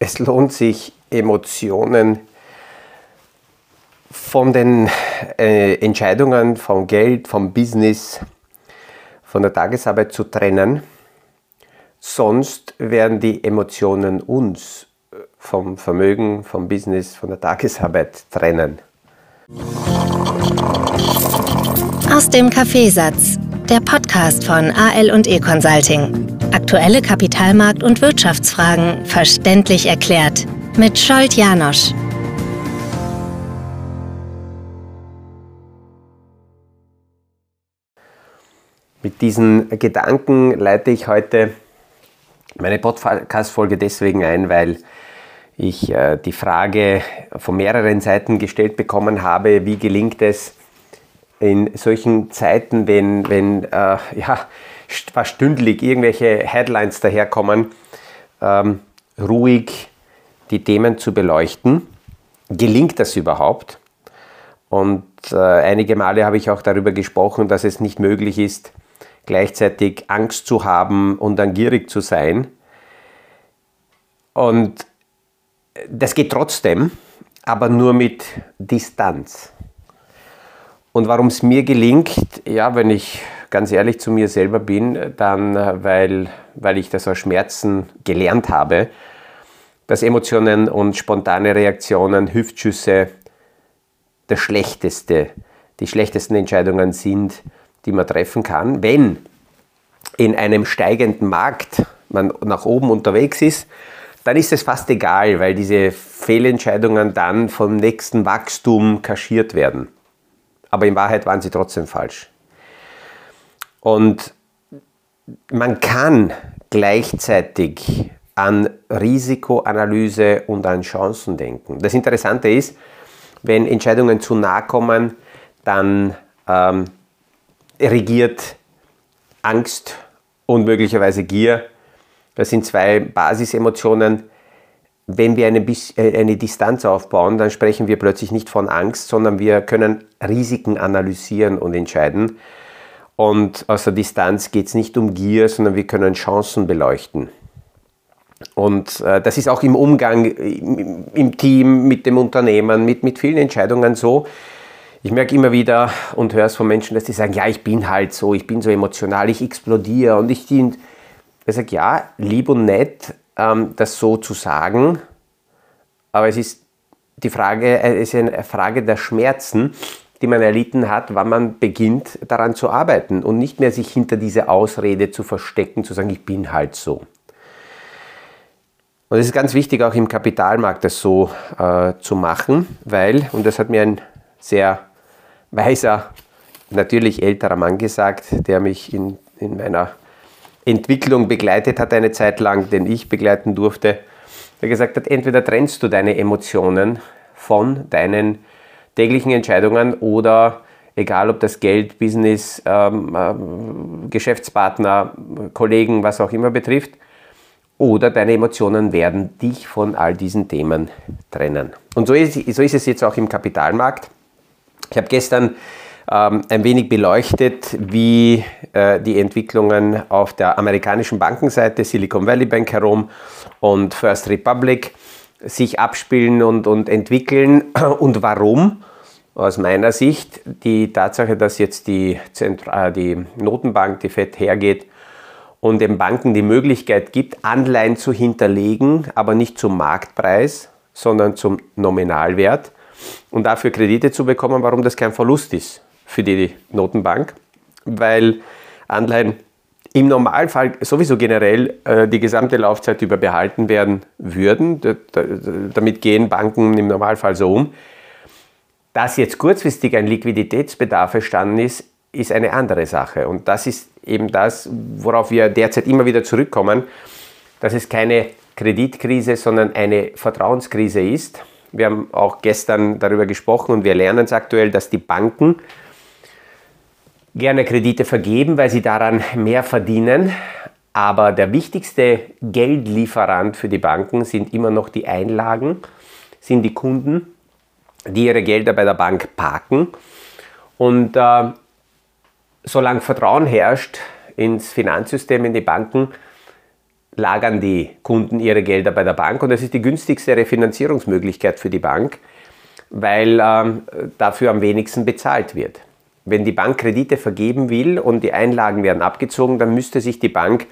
es lohnt sich, Emotionen von den äh, Entscheidungen vom Geld, vom Business, von der Tagesarbeit zu trennen. Sonst werden die Emotionen uns äh, vom Vermögen, vom Business, von der Tagesarbeit trennen. Aus dem Kaffeesatz, der Podcast von AL und E Consulting. Aktuelle Kapitalmarkt- und Wirtschaftsfragen verständlich erklärt mit Scholt Janosch. Mit diesen Gedanken leite ich heute meine Podcast-Folge deswegen ein, weil ich äh, die Frage von mehreren Seiten gestellt bekommen habe, wie gelingt es in solchen Zeiten, wenn, wenn äh, ja, fast stündlich irgendwelche Headlines daherkommen, ähm, ruhig die Themen zu beleuchten. Gelingt das überhaupt? Und äh, einige Male habe ich auch darüber gesprochen, dass es nicht möglich ist, gleichzeitig Angst zu haben und dann gierig zu sein. Und das geht trotzdem, aber nur mit Distanz. Und warum es mir gelingt, ja, wenn ich ganz ehrlich zu mir selber bin, dann weil, weil ich das aus Schmerzen gelernt habe, dass Emotionen und spontane Reaktionen, Hüftschüsse das Schlechteste, die schlechtesten Entscheidungen sind, die man treffen kann. Wenn in einem steigenden Markt man nach oben unterwegs ist, dann ist es fast egal, weil diese Fehlentscheidungen dann vom nächsten Wachstum kaschiert werden. Aber in Wahrheit waren sie trotzdem falsch. Und man kann gleichzeitig an Risikoanalyse und an Chancen denken. Das Interessante ist, wenn Entscheidungen zu nahe kommen, dann ähm, regiert Angst und möglicherweise Gier. Das sind zwei Basisemotionen. Wenn wir eine, äh, eine Distanz aufbauen, dann sprechen wir plötzlich nicht von Angst, sondern wir können Risiken analysieren und entscheiden. Und aus der Distanz geht es nicht um Gier, sondern wir können Chancen beleuchten. Und äh, das ist auch im Umgang im, im, Team, mit dem Unternehmen, mit, mit vielen Entscheidungen so. Ich merke immer wieder und höre es von Menschen, dass die sagen, ja, ich bin halt so, ich bin so emotional, ich explodiere und ich. Ich sage, ja, lieb und nett, ähm, das so zu sagen, aber es ist die Frage, äh, es ist eine Frage der Schmerzen die man erlitten hat, wann man beginnt daran zu arbeiten und nicht mehr sich hinter diese Ausrede zu verstecken, zu sagen, ich bin halt so. Und es ist ganz wichtig, auch im Kapitalmarkt das so äh, zu machen, weil, und das hat mir ein sehr weiser, natürlich älterer Mann gesagt, der mich in, in meiner Entwicklung begleitet hat eine Zeit lang, den ich begleiten durfte, der gesagt hat, entweder trennst du deine Emotionen von deinen täglichen Entscheidungen oder egal ob das Geld, Business, ähm, äh, Geschäftspartner, Kollegen, was auch immer betrifft, oder deine Emotionen werden dich von all diesen Themen trennen. Und so ist, so ist es jetzt auch im Kapitalmarkt. Ich habe gestern ähm, ein wenig beleuchtet, wie äh, die Entwicklungen auf der amerikanischen Bankenseite, Silicon Valley Bank herum und First Republic sich abspielen und, und entwickeln und warum. Aus meiner Sicht die Tatsache, dass jetzt die, Zentra äh, die Notenbank, die FED hergeht und den Banken die Möglichkeit gibt, Anleihen zu hinterlegen, aber nicht zum Marktpreis, sondern zum Nominalwert und dafür Kredite zu bekommen, warum das kein Verlust ist für die Notenbank, weil Anleihen im Normalfall sowieso generell äh, die gesamte Laufzeit über behalten werden würden. damit gehen Banken im Normalfall so um. Dass jetzt kurzfristig ein Liquiditätsbedarf entstanden ist, ist eine andere Sache. Und das ist eben das, worauf wir derzeit immer wieder zurückkommen, dass es keine Kreditkrise, sondern eine Vertrauenskrise ist. Wir haben auch gestern darüber gesprochen und wir lernen es aktuell, dass die Banken gerne Kredite vergeben, weil sie daran mehr verdienen. Aber der wichtigste Geldlieferant für die Banken sind immer noch die Einlagen, sind die Kunden, die ihre Gelder bei der Bank parken. Und äh, solange Vertrauen herrscht ins Finanzsystem, in die Banken, lagern die Kunden ihre Gelder bei der Bank und das ist die günstigste Refinanzierungsmöglichkeit für die Bank, weil ähm, dafür am wenigsten bezahlt wird. Wenn die Bank Kredite vergeben will und die Einlagen werden abgezogen, dann müsste sich die Bank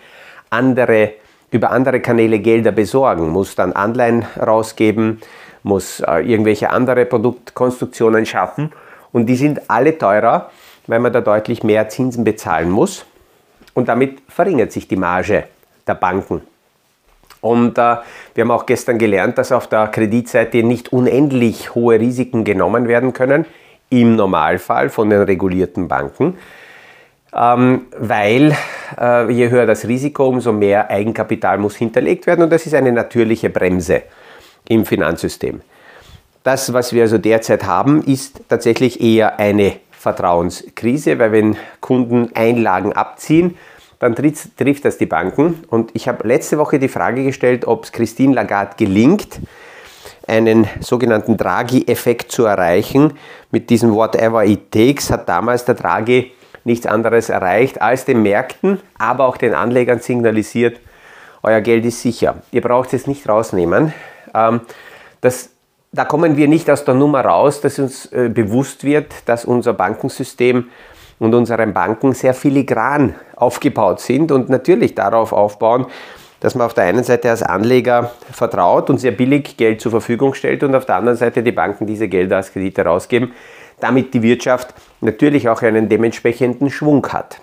andere, über andere Kanäle Gelder besorgen, muss dann Anleihen rausgeben, muss äh, irgendwelche andere Produktkonstruktionen schaffen. Und die sind alle teurer, weil man da deutlich mehr Zinsen bezahlen muss. Und damit verringert sich die Marge der Banken. Und äh, wir haben auch gestern gelernt, dass auf der Kreditseite nicht unendlich hohe Risiken genommen werden können, im Normalfall von den regulierten Banken, ähm, weil äh, je höher das Risiko, umso mehr Eigenkapital muss hinterlegt werden und das ist eine natürliche Bremse im Finanzsystem. Das, was wir also derzeit haben, ist tatsächlich eher eine Vertrauenskrise, weil wenn Kunden Einlagen abziehen, dann trifft, trifft das die Banken. Und ich habe letzte Woche die Frage gestellt, ob es Christine Lagarde gelingt, einen sogenannten Draghi-Effekt zu erreichen. Mit diesem Whatever it takes hat damals der Draghi nichts anderes erreicht, als den Märkten, aber auch den Anlegern signalisiert, euer Geld ist sicher. Ihr braucht es nicht rausnehmen. Ähm, das, da kommen wir nicht aus der Nummer raus, dass uns äh, bewusst wird, dass unser Bankensystem und unsere Banken sehr filigran aufgebaut sind und natürlich darauf aufbauen, dass man auf der einen Seite als Anleger vertraut und sehr billig Geld zur Verfügung stellt und auf der anderen Seite die Banken diese Gelder als Kredite rausgeben, damit die Wirtschaft natürlich auch einen dementsprechenden Schwung hat.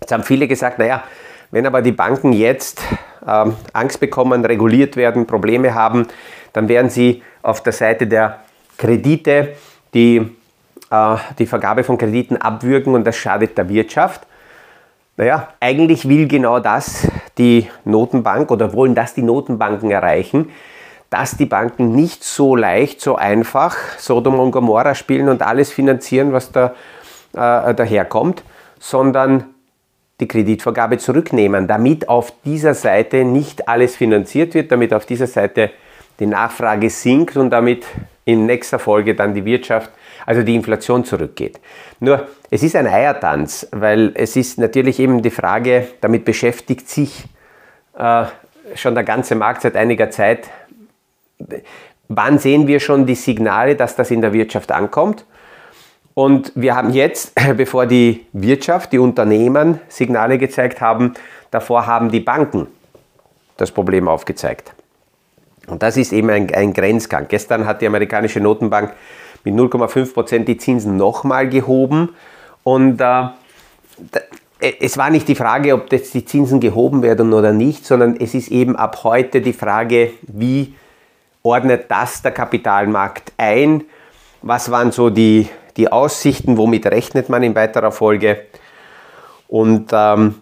Jetzt haben viele gesagt, naja, wenn aber die Banken jetzt äh, Angst bekommen, reguliert werden, Probleme haben, dann werden sie auf der Seite der Kredite die, äh, die Vergabe von Krediten abwürgen und das schadet der Wirtschaft. Naja, eigentlich will genau das die Notenbank oder wollen das die Notenbanken erreichen, dass die Banken nicht so leicht, so einfach Sodom und Gomorra spielen und alles finanzieren, was da äh, daherkommt, sondern die Kreditvergabe zurücknehmen, damit auf dieser Seite nicht alles finanziert wird, damit auf dieser Seite die Nachfrage sinkt und damit in nächster Folge dann die Wirtschaft, also die Inflation zurückgeht. Nur, es ist ein Eiertanz, weil es ist natürlich eben die Frage, damit beschäftigt sich äh, schon der ganze Markt seit einiger Zeit. Wann sehen wir schon die Signale, dass das in der Wirtschaft ankommt? Und wir haben jetzt, bevor die Wirtschaft, die Unternehmen Signale gezeigt haben, davor haben die Banken das Problem aufgezeigt. Und das ist eben ein, ein Grenzgang. Gestern hat die amerikanische Notenbank mit 0,5% die Zinsen nochmal gehoben. Und äh, es war nicht die Frage, ob jetzt die Zinsen gehoben werden oder nicht, sondern es ist eben ab heute die Frage, wie ordnet das der Kapitalmarkt ein? Was waren so die die Aussichten, womit rechnet man in weiterer Folge. Und ähm,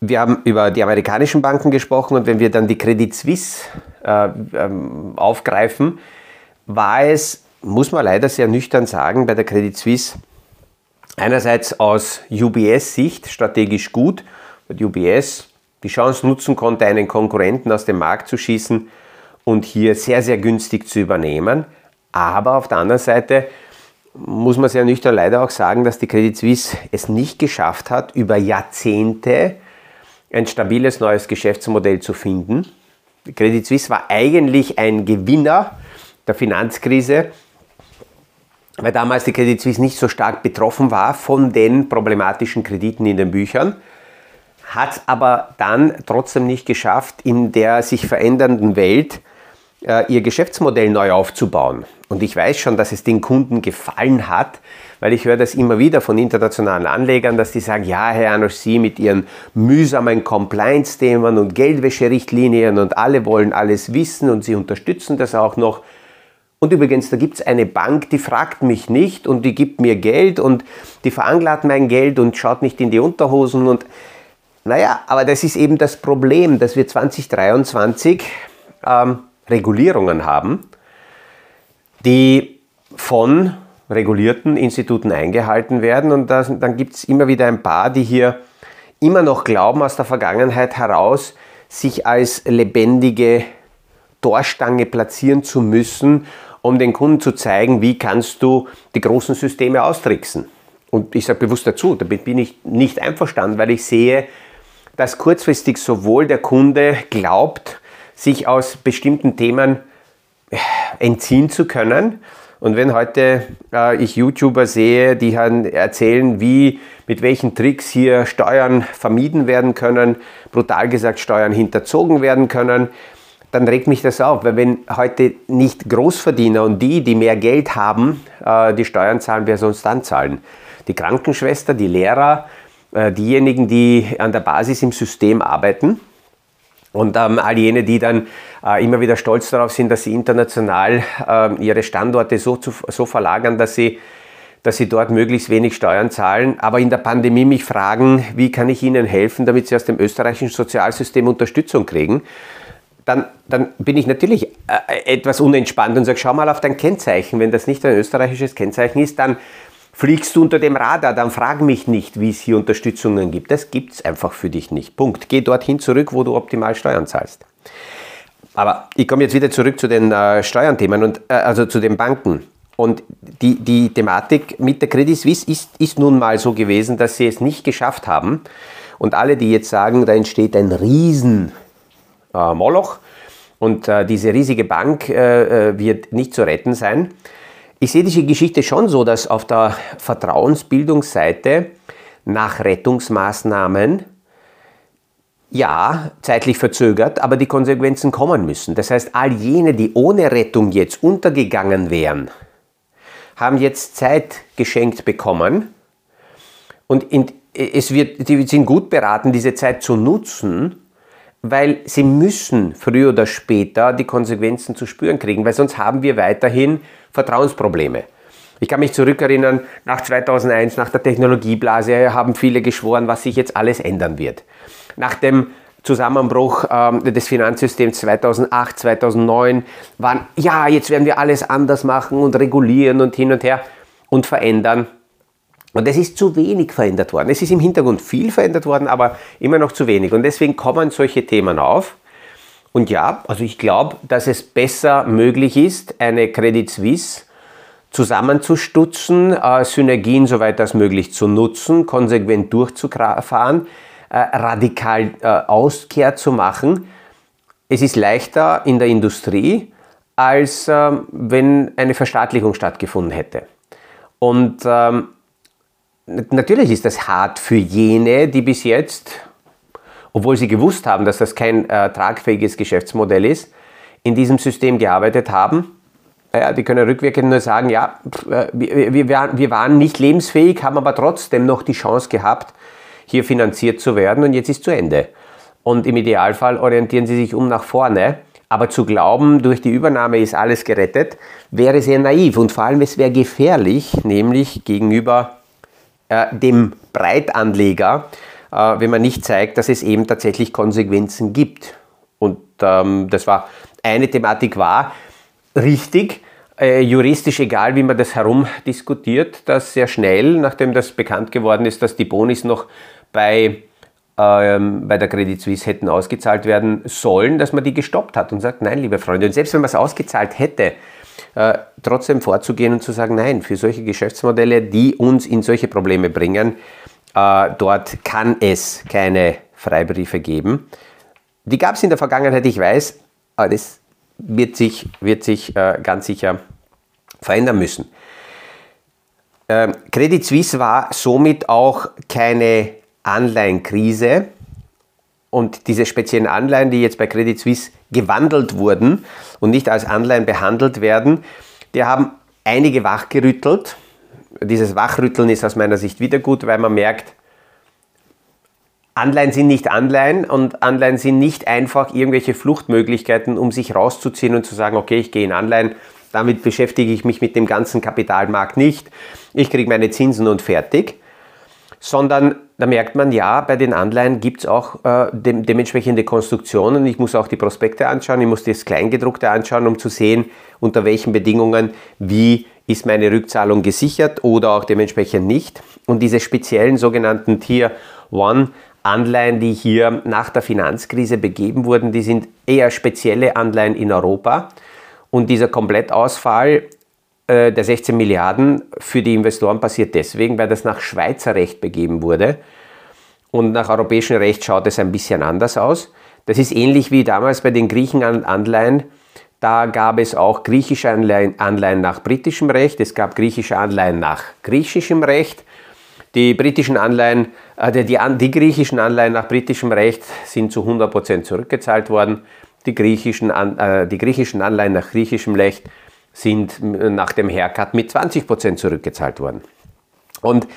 wir haben über die amerikanischen Banken gesprochen und wenn wir dann die Credit Suisse äh, ähm, aufgreifen, war es, muss man leider sehr nüchtern sagen, bei der Credit Suisse einerseits aus UBS-Sicht strategisch gut, weil UBS die Chance nutzen konnte, einen Konkurrenten aus dem Markt zu schießen und hier sehr, sehr günstig zu übernehmen. Aber auf der anderen Seite muss man sehr nüchtern leider auch sagen, dass die Credit Suisse es nicht geschafft hat, über Jahrzehnte ein stabiles neues Geschäftsmodell zu finden. Die Credit Suisse war eigentlich ein Gewinner der Finanzkrise, weil damals die Credit Suisse nicht so stark betroffen war von den problematischen Krediten in den Büchern, hat aber dann trotzdem nicht geschafft, in der sich verändernden Welt äh, ihr Geschäftsmodell neu aufzubauen. Und ich weiß schon, dass es den Kunden gefallen hat, weil ich höre das immer wieder von internationalen Anlegern, dass die sagen, ja, Herr Janosch, Sie mit Ihren mühsamen Compliance-Themen und Geldwäscherichtlinien und alle wollen alles wissen und Sie unterstützen das auch noch. Und übrigens, da gibt es eine Bank, die fragt mich nicht und die gibt mir Geld und die veranklagt mein Geld und schaut nicht in die Unterhosen und naja, aber das ist eben das Problem, dass wir 2023 ähm, Regulierungen haben, die von regulierten Instituten eingehalten werden. Und das, dann gibt es immer wieder ein paar, die hier immer noch glauben, aus der Vergangenheit heraus, sich als lebendige Torstange platzieren zu müssen, um den Kunden zu zeigen, wie kannst du die großen Systeme austricksen. Und ich sage bewusst dazu, damit bin ich nicht einverstanden, weil ich sehe dass kurzfristig sowohl der Kunde glaubt, sich aus bestimmten Themen äh, entziehen zu können. Und wenn heute äh, ich YouTuber sehe, die erzählen, wie, mit welchen Tricks hier Steuern vermieden werden können, brutal gesagt Steuern hinterzogen werden können, dann regt mich das auf, weil wenn heute nicht Großverdiener und die, die mehr Geld haben, äh, die Steuern zahlen, wer sonst dann zahlen? Die Krankenschwester, die Lehrer, äh, diejenigen, die an der Basis im System arbeiten und ähm, all jene, die dann äh, immer wieder stolz darauf sind, dass sie international äh, ihre Standorte so, zu, so verlagern, dass sie dass sie dort möglichst wenig Steuern zahlen, aber in der Pandemie mich fragen, wie kann ich ihnen helfen, damit sie aus dem österreichischen Sozialsystem Unterstützung kriegen dann, dann bin ich natürlich äh, etwas unentspannt und sage, schau mal auf dein Kennzeichen. Wenn das nicht ein österreichisches Kennzeichen ist, dann fliegst du unter dem Radar, dann frag mich nicht, wie es hier Unterstützungen gibt. Das gibt es einfach für dich nicht. Punkt. Geh dorthin zurück, wo du optimal Steuern zahlst. Aber ich komme jetzt wieder zurück zu den äh, Steuernthemen und äh, also zu den Banken. Und die, die Thematik mit der Credit Suisse ist, ist nun mal so gewesen, dass sie es nicht geschafft haben. Und alle, die jetzt sagen, da entsteht ein Riesen äh, Moloch und äh, diese riesige Bank äh, äh, wird nicht zu retten sein. Ich sehe diese Geschichte schon so, dass auf der Vertrauensbildungsseite nach Rettungsmaßnahmen ja, zeitlich verzögert, aber die Konsequenzen kommen müssen. Das heißt, all jene, die ohne Rettung jetzt untergegangen wären, haben jetzt Zeit geschenkt bekommen und in, es wird, die sind gut beraten, diese Zeit zu nutzen, weil sie müssen früher oder später die Konsequenzen zu spüren kriegen, weil sonst haben wir weiterhin Vertrauensprobleme. Ich kann mich zurückerinnern, nach 2001, nach der Technologieblase, haben viele geschworen, was sich jetzt alles ändern wird. Nach dem Zusammenbruch ähm, des Finanzsystems 2008, 2009 waren, ja, jetzt werden wir alles anders machen und regulieren und hin und her und verändern. Und es ist zu wenig verändert worden. Es ist im Hintergrund viel verändert worden, aber immer noch zu wenig. Und deswegen kommen solche Themen auf. Und ja, also ich glaube, dass es besser möglich ist, eine Credit Suisse zusammenzustutzen, äh, Synergien soweit als möglich zu nutzen, konsequent durchzufahren, äh, radikal äh, Auskehr zu machen. Es ist leichter in der Industrie, als ähm, wenn eine Verstaatlichung stattgefunden hätte. Und ähm, natürlich ist das hart für jene, die bis jetzt, obwohl sie gewusst haben, dass das kein äh, tragfähiges Geschäftsmodell ist, in diesem System gearbeitet haben. Ja, die können rückwirkend nur sagen, ja, äh, wir, wir, wir waren nicht lebensfähig, haben aber trotzdem noch die Chance gehabt, hier finanziert zu werden und jetzt ist zu Ende. Und im Idealfall orientieren sie sich um nach vorne. Aber zu glauben, durch die Übernahme ist alles gerettet, wäre sehr naiv und vor allem es wäre gefährlich, nämlich gegenüber äh, dem Breitanleger, äh, wenn man nicht zeigt, dass es eben tatsächlich Konsequenzen gibt. Und ähm, das war eine Thematik war richtig, äh, juristisch egal, wie man das herumdiskutiert, dass sehr schnell, nachdem das bekannt geworden ist, dass die Bonis noch bei, ähm, bei der Credit Suisse hätten ausgezahlt werden sollen, dass man die gestoppt hat und sagt, nein, liebe Freunde, und selbst wenn man es ausgezahlt hätte, äh, trotzdem vorzugehen und zu sagen, nein, für solche Geschäftsmodelle, die uns in solche Probleme bringen, äh, dort kann es keine Freibriefe geben. Die gab es in der Vergangenheit, ich weiß, aber das wird sich, wird sich äh, ganz sicher verändern müssen. Ähm, Credit Suisse war somit auch keine Anleihenkrise, und diese speziellen Anleihen, die jetzt bei Credit Suisse gewandelt wurden und nicht als Anleihen behandelt werden, die haben einige wachgerüttelt. Dieses Wachrütteln ist aus meiner Sicht wieder gut, weil man merkt, Anleihen sind nicht Anleihen und Anleihen sind nicht einfach irgendwelche Fluchtmöglichkeiten, um sich rauszuziehen und zu sagen, okay, ich gehe in Anleihen, damit beschäftige ich mich mit dem ganzen Kapitalmarkt nicht, ich kriege meine Zinsen und fertig, sondern da merkt man, ja, bei den Anleihen gibt es auch äh, de dementsprechende Konstruktionen. Ich muss auch die Prospekte anschauen, ich muss das Kleingedruckte anschauen, um zu sehen, unter welchen Bedingungen, wie ist meine Rückzahlung gesichert oder auch dementsprechend nicht. Und diese speziellen sogenannten Tier 1 Anleihen, die hier nach der Finanzkrise begeben wurden, die sind eher spezielle Anleihen in Europa. Und dieser Komplettausfall äh, der 16 Milliarden für die Investoren passiert deswegen, weil das nach Schweizer Recht begeben wurde. Und nach europäischem Recht schaut es ein bisschen anders aus. Das ist ähnlich wie damals bei den Griechenanleihen. Da gab es auch griechische Anleihen, Anleihen nach britischem Recht, es gab griechische Anleihen nach griechischem Recht. Die britischen Anleihen, äh, die, die, die, griechischen Anleihen nach britischem Recht sind zu 100% zurückgezahlt worden. Die griechischen, äh, die griechischen Anleihen nach griechischem Recht sind nach dem Haircut mit 20% zurückgezahlt worden. Und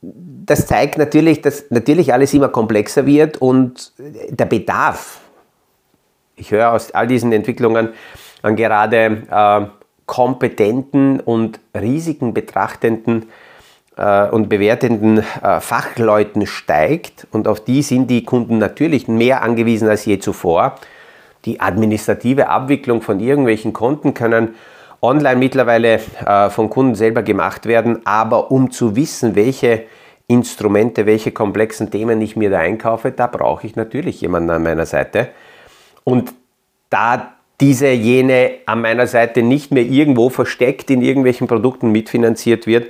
das zeigt natürlich, dass natürlich alles immer komplexer wird und der Bedarf, ich höre aus all diesen Entwicklungen an gerade äh, kompetenten und Risiken betrachtenden äh, und bewertenden äh, Fachleuten steigt und auf die sind die Kunden natürlich mehr angewiesen als je zuvor. Die administrative Abwicklung von irgendwelchen Konten können online mittlerweile äh, von Kunden selber gemacht werden, aber um zu wissen, welche Instrumente, welche komplexen Themen ich mir da einkaufe, da brauche ich natürlich jemanden an meiner Seite. Und da diese jene an meiner Seite nicht mehr irgendwo versteckt in irgendwelchen Produkten mitfinanziert wird,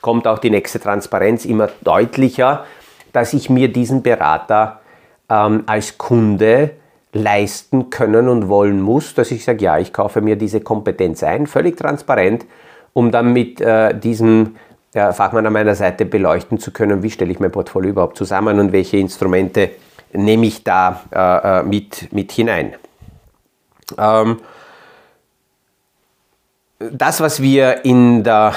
kommt auch die nächste Transparenz immer deutlicher, dass ich mir diesen Berater ähm, als Kunde leisten können und wollen muss, dass ich sage, ja, ich kaufe mir diese Kompetenz ein, völlig transparent, um dann mit äh, diesem äh, Fachmann an meiner Seite beleuchten zu können, wie stelle ich mein Portfolio überhaupt zusammen und welche Instrumente nehme ich da äh, äh mit, mit hinein. Ähm, das, was wir in der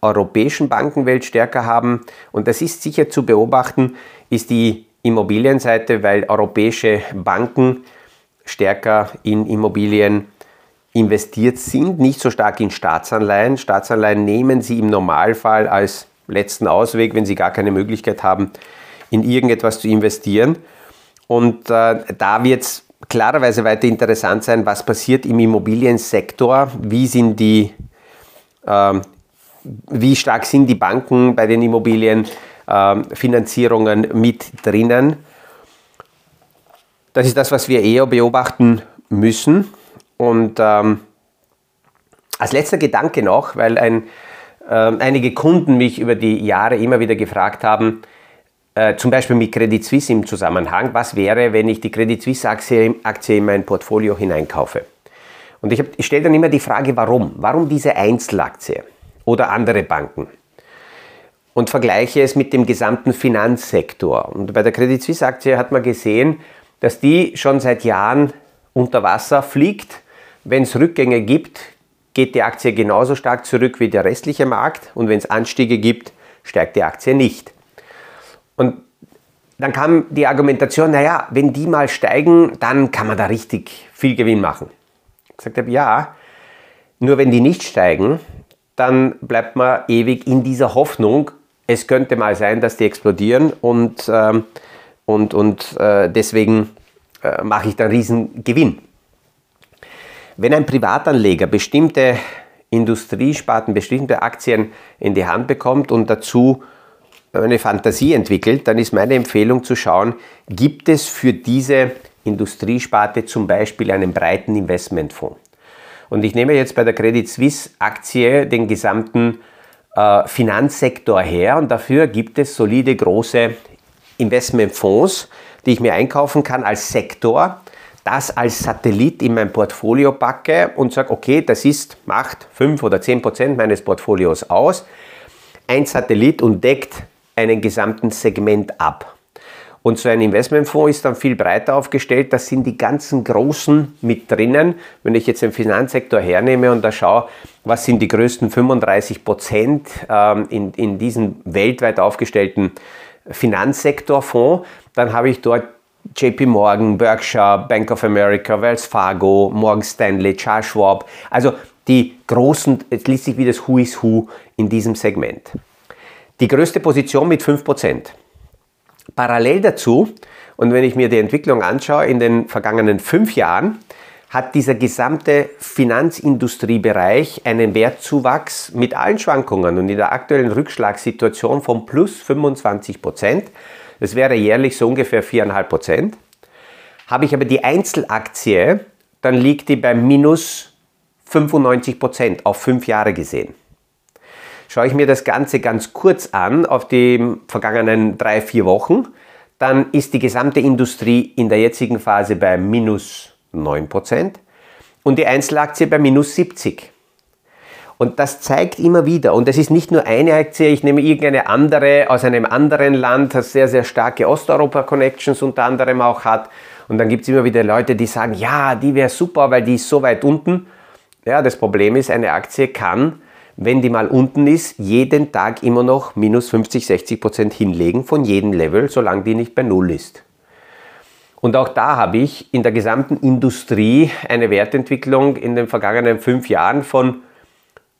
europäischen Bankenwelt stärker haben, und das ist sicher zu beobachten, ist die Immobilienseite, weil europäische Banken stärker in Immobilien investiert sind, nicht so stark in Staatsanleihen. Staatsanleihen nehmen sie im Normalfall als letzten Ausweg, wenn sie gar keine Möglichkeit haben, in irgendetwas zu investieren. Und äh, da wird es klarerweise weiter interessant sein, was passiert im Immobiliensektor, wie sind die, äh, wie stark sind die Banken bei den Immobilienfinanzierungen ähm, äh, mit drinnen. Das ist das, was wir eher beobachten müssen. Und ähm, als letzter Gedanke noch, weil ein, äh, einige Kunden mich über die Jahre immer wieder gefragt haben, äh, zum Beispiel mit Credit Suisse im Zusammenhang, was wäre, wenn ich die Credit Suisse Aktie, Aktie in mein Portfolio hineinkaufe? Und ich, ich stelle dann immer die Frage, warum? Warum diese Einzelaktie oder andere Banken? Und vergleiche es mit dem gesamten Finanzsektor. Und bei der Credit Suisse Aktie hat man gesehen, dass die schon seit Jahren unter Wasser fliegt. Wenn es Rückgänge gibt, geht die Aktie genauso stark zurück wie der restliche Markt und wenn es Anstiege gibt, steigt die Aktie nicht. Und dann kam die Argumentation, naja, wenn die mal steigen, dann kann man da richtig viel Gewinn machen. Ich gesagt ja, nur wenn die nicht steigen, dann bleibt man ewig in dieser Hoffnung, es könnte mal sein, dass die explodieren und ähm, und, und äh, deswegen äh, mache ich dann riesen Gewinn. Wenn ein Privatanleger bestimmte Industriesparten, bestimmte Aktien in die Hand bekommt und dazu eine Fantasie entwickelt, dann ist meine Empfehlung zu schauen, gibt es für diese Industriesparte zum Beispiel einen breiten Investmentfonds. Und ich nehme jetzt bei der Credit Suisse Aktie den gesamten äh, Finanzsektor her und dafür gibt es solide große Investmentfonds, die ich mir einkaufen kann als Sektor, das als Satellit in mein Portfolio packe und sage, okay, das ist, macht 5 oder 10 Prozent meines Portfolios aus. Ein Satellit und deckt einen gesamten Segment ab. Und so ein Investmentfonds ist dann viel breiter aufgestellt. Das sind die ganzen Großen mit drinnen. Wenn ich jetzt den Finanzsektor hernehme und da schaue, was sind die größten 35 Prozent ähm, in, in diesen weltweit aufgestellten Finanzsektorfonds, dann habe ich dort JP Morgan, Berkshire, Bank of America, Wells Fargo, Morgan Stanley, Charles Schwab, also die großen, jetzt liest sich wie das Who is Who in diesem Segment. Die größte Position mit 5%. Parallel dazu, und wenn ich mir die Entwicklung anschaue, in den vergangenen fünf Jahren hat dieser gesamte Finanzindustriebereich einen Wertzuwachs mit allen Schwankungen und in der aktuellen Rückschlagssituation von plus 25 Prozent. Das wäre jährlich so ungefähr 4,5 Prozent. Habe ich aber die Einzelaktie, dann liegt die bei minus 95 Prozent auf fünf Jahre gesehen. Schaue ich mir das Ganze ganz kurz an auf die vergangenen drei, vier Wochen, dann ist die gesamte Industrie in der jetzigen Phase bei minus 9% und die Einzelaktie bei minus 70. Und das zeigt immer wieder, und es ist nicht nur eine Aktie, ich nehme irgendeine andere aus einem anderen Land, das sehr, sehr starke Osteuropa-Connections unter anderem auch hat. Und dann gibt es immer wieder Leute, die sagen, ja, die wäre super, weil die ist so weit unten. Ja, das Problem ist, eine Aktie kann, wenn die mal unten ist, jeden Tag immer noch minus 50, 60 Prozent hinlegen von jedem Level, solange die nicht bei Null ist. Und auch da habe ich in der gesamten Industrie eine Wertentwicklung in den vergangenen fünf Jahren von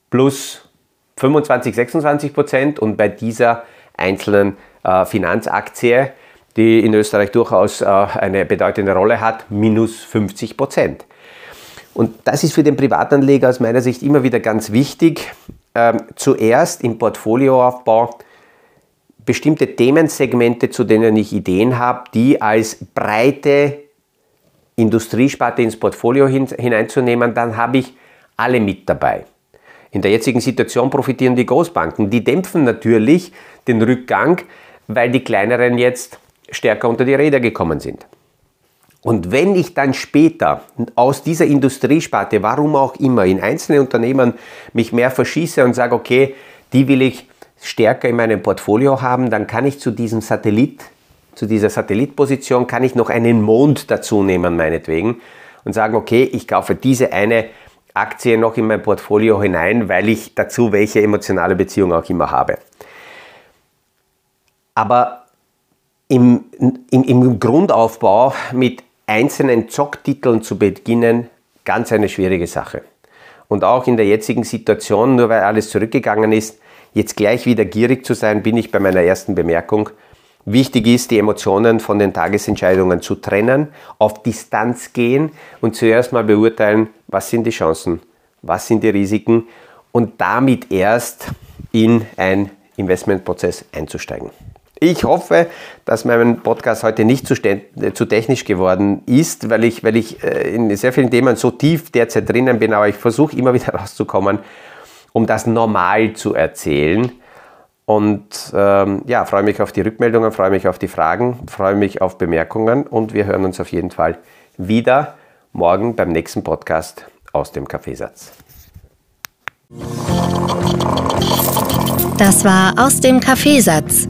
plus 25, 26 Prozent und bei dieser einzelnen äh, Finanzaktie, die in Österreich durchaus äh, eine bedeutende Rolle hat, minus 50 Prozent. Und das ist für den Privatanleger aus meiner Sicht immer wieder ganz wichtig. Ähm, zuerst im Portfolioaufbau bestimmte Themensegmente, zu denen ich Ideen habe, die als breite Industriesparte ins Portfolio hin, hineinzunehmen, dann habe ich alle mit dabei. In der jetzigen Situation profitieren die Großbanken. Die dämpfen natürlich den Rückgang, weil die kleineren jetzt stärker unter die Räder gekommen sind. Und wenn ich dann später aus dieser Industriesparte, warum auch immer, in einzelne Unternehmen mich mehr verschieße und sage, okay, die will ich stärker in meinem Portfolio haben, dann kann ich zu diesem Satellit, zu dieser Satellitposition, kann ich noch einen Mond dazu nehmen, meinetwegen, und sagen, okay, ich kaufe diese eine Aktie noch in mein Portfolio hinein, weil ich dazu welche emotionale Beziehung auch immer habe. Aber im, im, im Grundaufbau mit einzelnen Zocktiteln zu beginnen, ganz eine schwierige Sache. Und auch in der jetzigen Situation, nur weil alles zurückgegangen ist, jetzt gleich wieder gierig zu sein, bin ich bei meiner ersten Bemerkung. Wichtig ist, die Emotionen von den Tagesentscheidungen zu trennen, auf Distanz gehen und zuerst mal beurteilen, was sind die Chancen, was sind die Risiken und damit erst in einen Investmentprozess einzusteigen. Ich hoffe, dass mein Podcast heute nicht zu, zu, technisch geworden ist, weil ich, weil ich äh, in sehr vielen Themen so tief derzeit drinnen bin, aber ich versuche immer wieder rauszukommen, um das normal zu erzählen. Und ähm, ja, freue mich auf die Rückmeldungen, freue mich auf die Fragen, freue mich auf Bemerkungen und wir hören uns auf jeden Fall wieder morgen beim nächsten Podcast aus dem Kaffeesatz. Das war aus dem Kaffeesatz